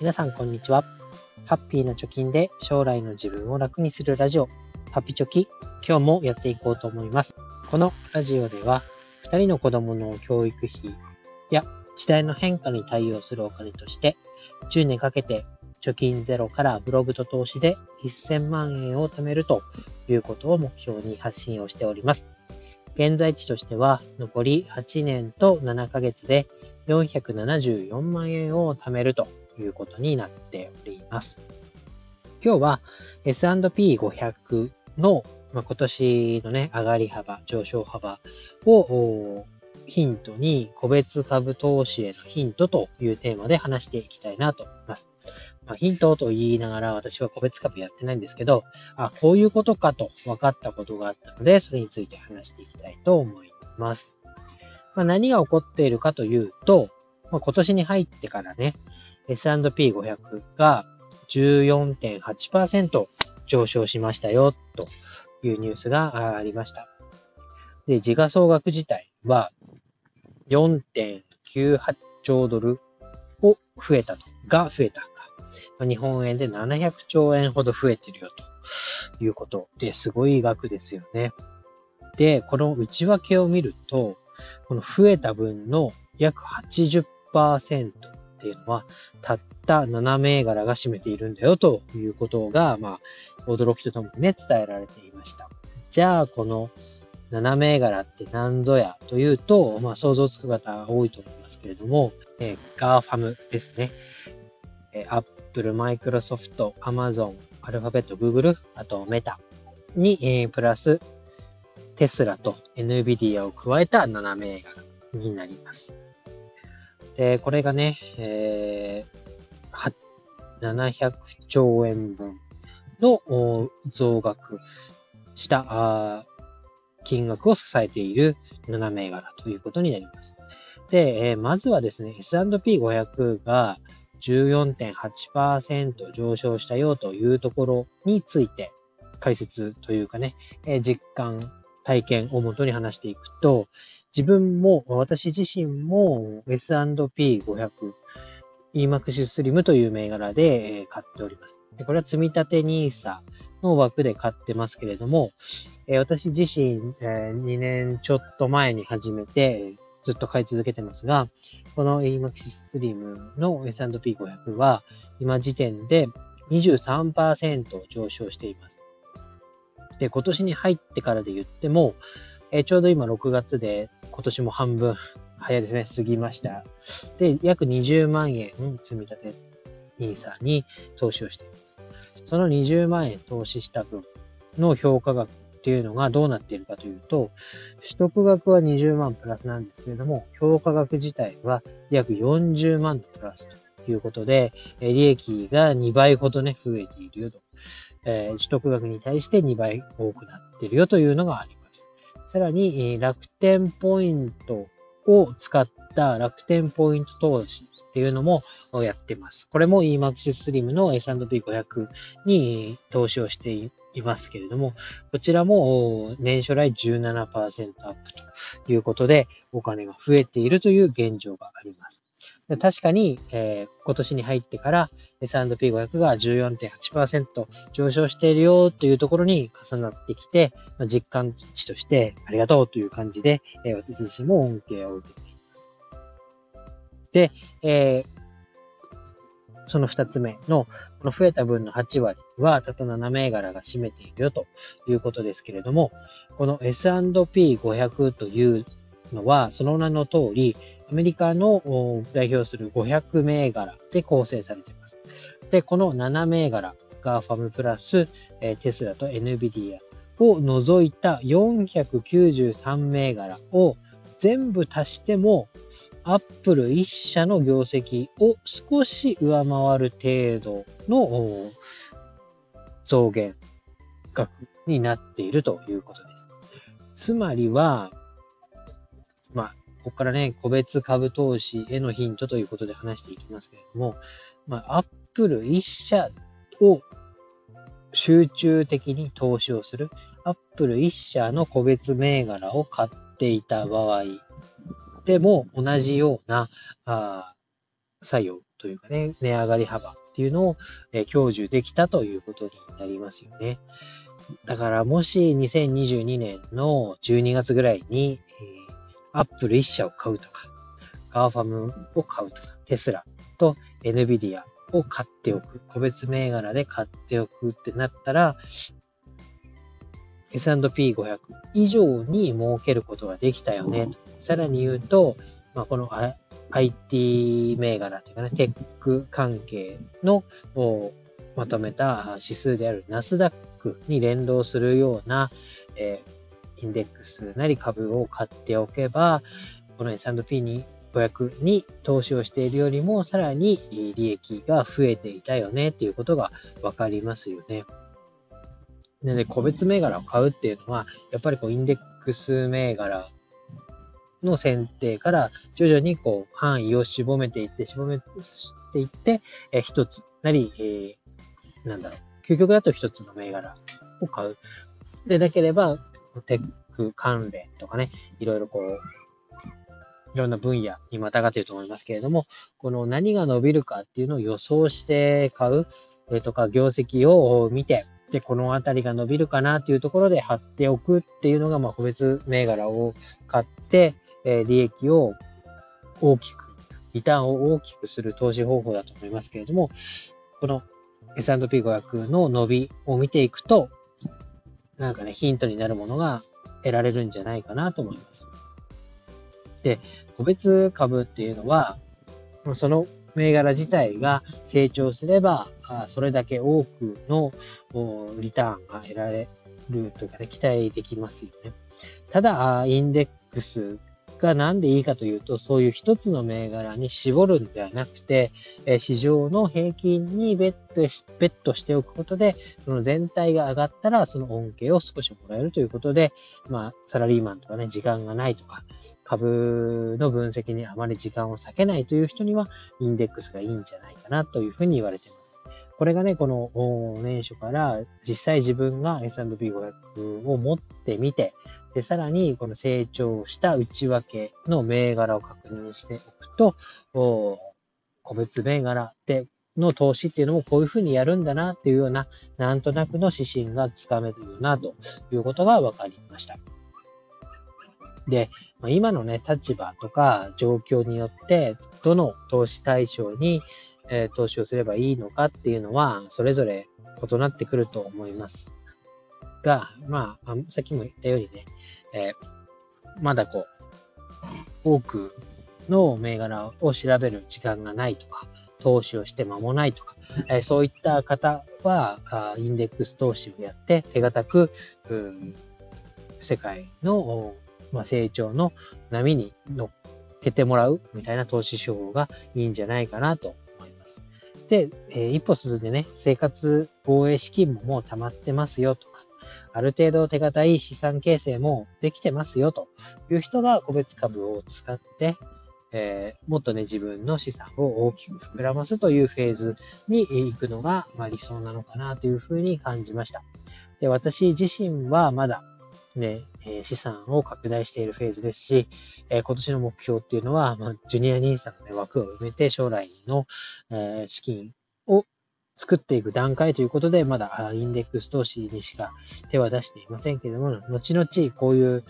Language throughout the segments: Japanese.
皆さんこんにちは。ハッピーな貯金で将来の自分を楽にするラジオ、ハッピチョキ、今日もやっていこうと思います。このラジオでは、2人の子供の教育費や時代の変化に対応するお金として、10年かけて貯金ゼロからブログと投資で1000万円を貯めるということを目標に発信をしております。現在地としては残り8年と7ヶ月で474万円を貯めるということになっております。今日は S&P500 の、ま、今年のね、上がり幅、上昇幅をヒントに個別株投資へのヒントというテーマで話していきたいなと思います。まあ、ヒントと言いながら私は個別株やってないんですけど、あ、こういうことかと分かったことがあったので、それについて話していきたいと思います。まあ、何が起こっているかというと、まあ、今年に入ってからね、S&P500 が14.8%上昇しましたよ、というニュースがありました。で、時価総額自体は4.98兆ドルを増えたと、が増えたか。日本円で700兆円ほど増えてるよということで、すごい額ですよね。で、この内訳を見ると、この増えた分の約80%っていうのは、たった7銘柄が占めているんだよということが、まあ、驚きとともにね、伝えられていました。じゃあ、この7銘柄って何ぞやというと、まあ、想像つく方多いと思いますけれども、えー、 GAFAM ですね。えー、Apple、Microsoft、Amazon、アルファベット、Google、あとメタに、えー、プラステスラと NVIDIA を加えた7銘柄になります。で、これがね、えー、700兆円分の増額した金額を支えている7銘柄ということになります。で、えー、まずはですね、S&P500 が14.8%上昇したよというところについて解説というかね、えー、実感体験をもとに話していくと、自分も、私自身も S&P500、EMAX スリムという銘柄で買っております。これは積立 NISA の枠で買ってますけれども、私自身2年ちょっと前に始めてずっと買い続けてますが、この EMAX スリムの S&P500 は今時点で23%上昇しています。で、今年に入ってからで言っても、えー、ちょうど今6月で今年も半分早いですね、過ぎました。で、約20万円積み立て NISA に投資をしています。その20万円投資した分の評価額っていうのがどうなっているかというと、取得額は20万プラスなんですけれども、評価額自体は約40万プラスということで、利益が2倍ほどね、増えているよとえー、取得額に対して2倍多くなってるよというのがあります。さらに、え、楽天ポイントを使った楽天ポイント投資っていうのもやってます。これも EMAX Slim の S&P500 に投資をしていますけれども、こちらも年初来17%アップということでお金が増えているという現状があります。確かに、えー、今年に入ってから S&P500 が14.8%上昇しているよというところに重なってきて、まあ、実感値としてありがとうという感じで、えー、私自身も恩恵を受けています。で、えーその二つ目の、この増えた分の8割は、たった7銘柄が占めているよということですけれども、この S&P500 というのは、その名の通り、アメリカの代表する500銘柄で構成されています。で、この7銘柄、ガーファムプラス、テスラと NVIDIA を除いた493銘柄を全部足しても、アップル1社の業績を少し上回る程度の増減額になっているということです。つまりは、まあ、ここからね、個別株投資へのヒントということで話していきますけれども、まあ、アップル1社を集中的に投資をする、アップル1社の個別銘柄を買っていた場合でも同じような、あ作用というかね、値上がり幅っていうのを、えー、享受できたということになりますよね。だからもし2022年の12月ぐらいに、アップル1社を買うとか、 GAFAM を買うとか、テスラと NVIDIA を買っておく、個別銘柄で買っておくってなったら、S&P500 以上に儲けることができたよね。さらに言うと、まあ、この IT 銘柄というかね、テック関係のまとめた指数であるナスダックに連動するような、えー、インデックスなり株を買っておけば、この S&P に500に投資をしているよりもさらに利益が増えていたよねっていうことがわかりますよね。なので、個別銘柄を買うっていうのは、やっぱりこうインデックス銘柄の選定から徐々にこう範囲を絞めていって、絞めていって、え一つなり、えー、なんだろう、究極だと一つの銘柄を買う。でなければ、テック関連とかね、いろいろこう、いろんな分野にまたがっていると思いますけれども、この何が伸びるかっていうのを予想して買うとか、業績を見て、で、このあたりが伸びるかなっていうところで貼っておくっていうのが、まあ、個別銘柄を買って、えー、利益を大きく、リターンを大きくする投資方法だと思いますけれども、この S&P500 の伸びを見ていくと、なんかね、ヒントになるものが得られるんじゃないかなと思います。で、個別株っていうのは、その銘柄自体が成長すれば、それだけ多くのリターンが得られるというかね、期待できますよね。ただ、インデックスが何でいいかというと、そういう一つの銘柄に絞るんではなくて、え市場の平均にベットしベットしておくことで、その全体が上がったら、その恩恵を少しもらえるということで、まあ、サラリーマンとかね、時間がないとか、株の分析にあまり時間を割けないという人には、インデックスがいいんじゃないかなというふうに言われています。これがね、この年初から実際自分が S&P500 を持ってみて、で、さらにこの成長した内訳の銘柄を確認しておくと、個別銘柄での投資っていうのもこういうふうにやるんだなっていうような、なんとなくの指針がつかめるなということが分かりました。で、今のね、立場とか状況によって、どの投資対象に、え、投資をすればいいのかっていうのは、それぞれ異なってくると思います。が、まあ、さっきも言ったようにね、えー、まだこう、多くの銘柄を調べる時間がないとか、投資をして間もないとか、えー、そういった方はあ、インデックス投資をやって手堅く、うん世界の、まあ、成長の波に乗っけてもらうみたいな投資手法がいいんじゃないかなと思います。で、えー、一歩進んでね、生活防衛資金ももう溜まってますよとか、ある程度手堅い資産形成もできてますよという人が個別株を使って、えー、もっとね、自分の資産を大きく膨らますというフェーズに行くのが、まあ、理想なのかなというふうに感じました。で私自身はまだね、資産を拡大しているフェーズですし、え今年の目標っていうのは、まあ、ジュニア NISA の、ね、枠を埋めて将来の、え資金を作っていく段階ということで、まだインデックス投資にしか手は出していませんけれども、後々こういう、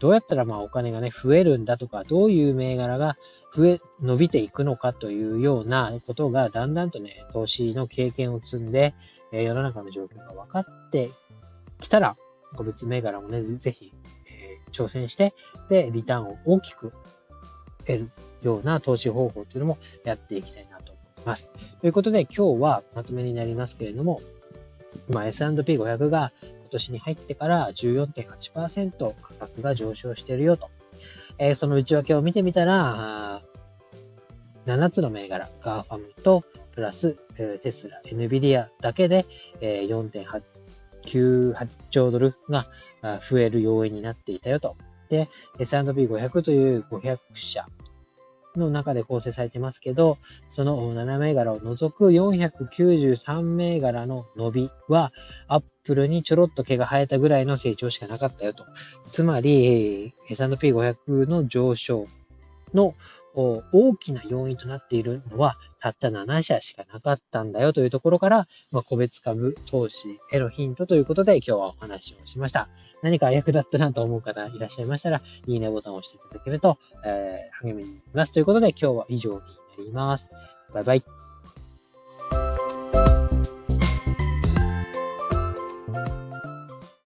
どうやったらまあお金がね、増えるんだとか、どういう銘柄が増え、伸びていくのかというようなことが、だんだんとね、投資の経験を積んで、世の中の状況が分かってきたら、個別銘柄もね、ぜひ、え、挑戦して、で、リターンを大きく得るような投資方法っていうのもやっていきたいなます。ということで今日はまとめになりますけれども、S&P500 が今年に入ってから14.8%価格が上昇しているよと。えー、その内訳を見てみたら、7つの銘柄、 GAFAM とプラステスラ、NVIDIA だけで4.98兆ドルが増える要因になっていたよと。S&P500 という500社の中で構成されてますけど、その7銘柄を除く493銘柄の伸びは、アップルにちょろっと毛が生えたぐらいの成長しかなかったよと。つまり、S&P500 の上昇の大きな要因となっているのは、たった7社しかなかったんだよというところから、まあ、個別株投資へのヒントということで今日はお話をしました。何か役立ったなと思う方いらっしゃいましたら、いいねボタンを押していただけると、えー、励みになります。ということで今日は以上になります。バイバイ。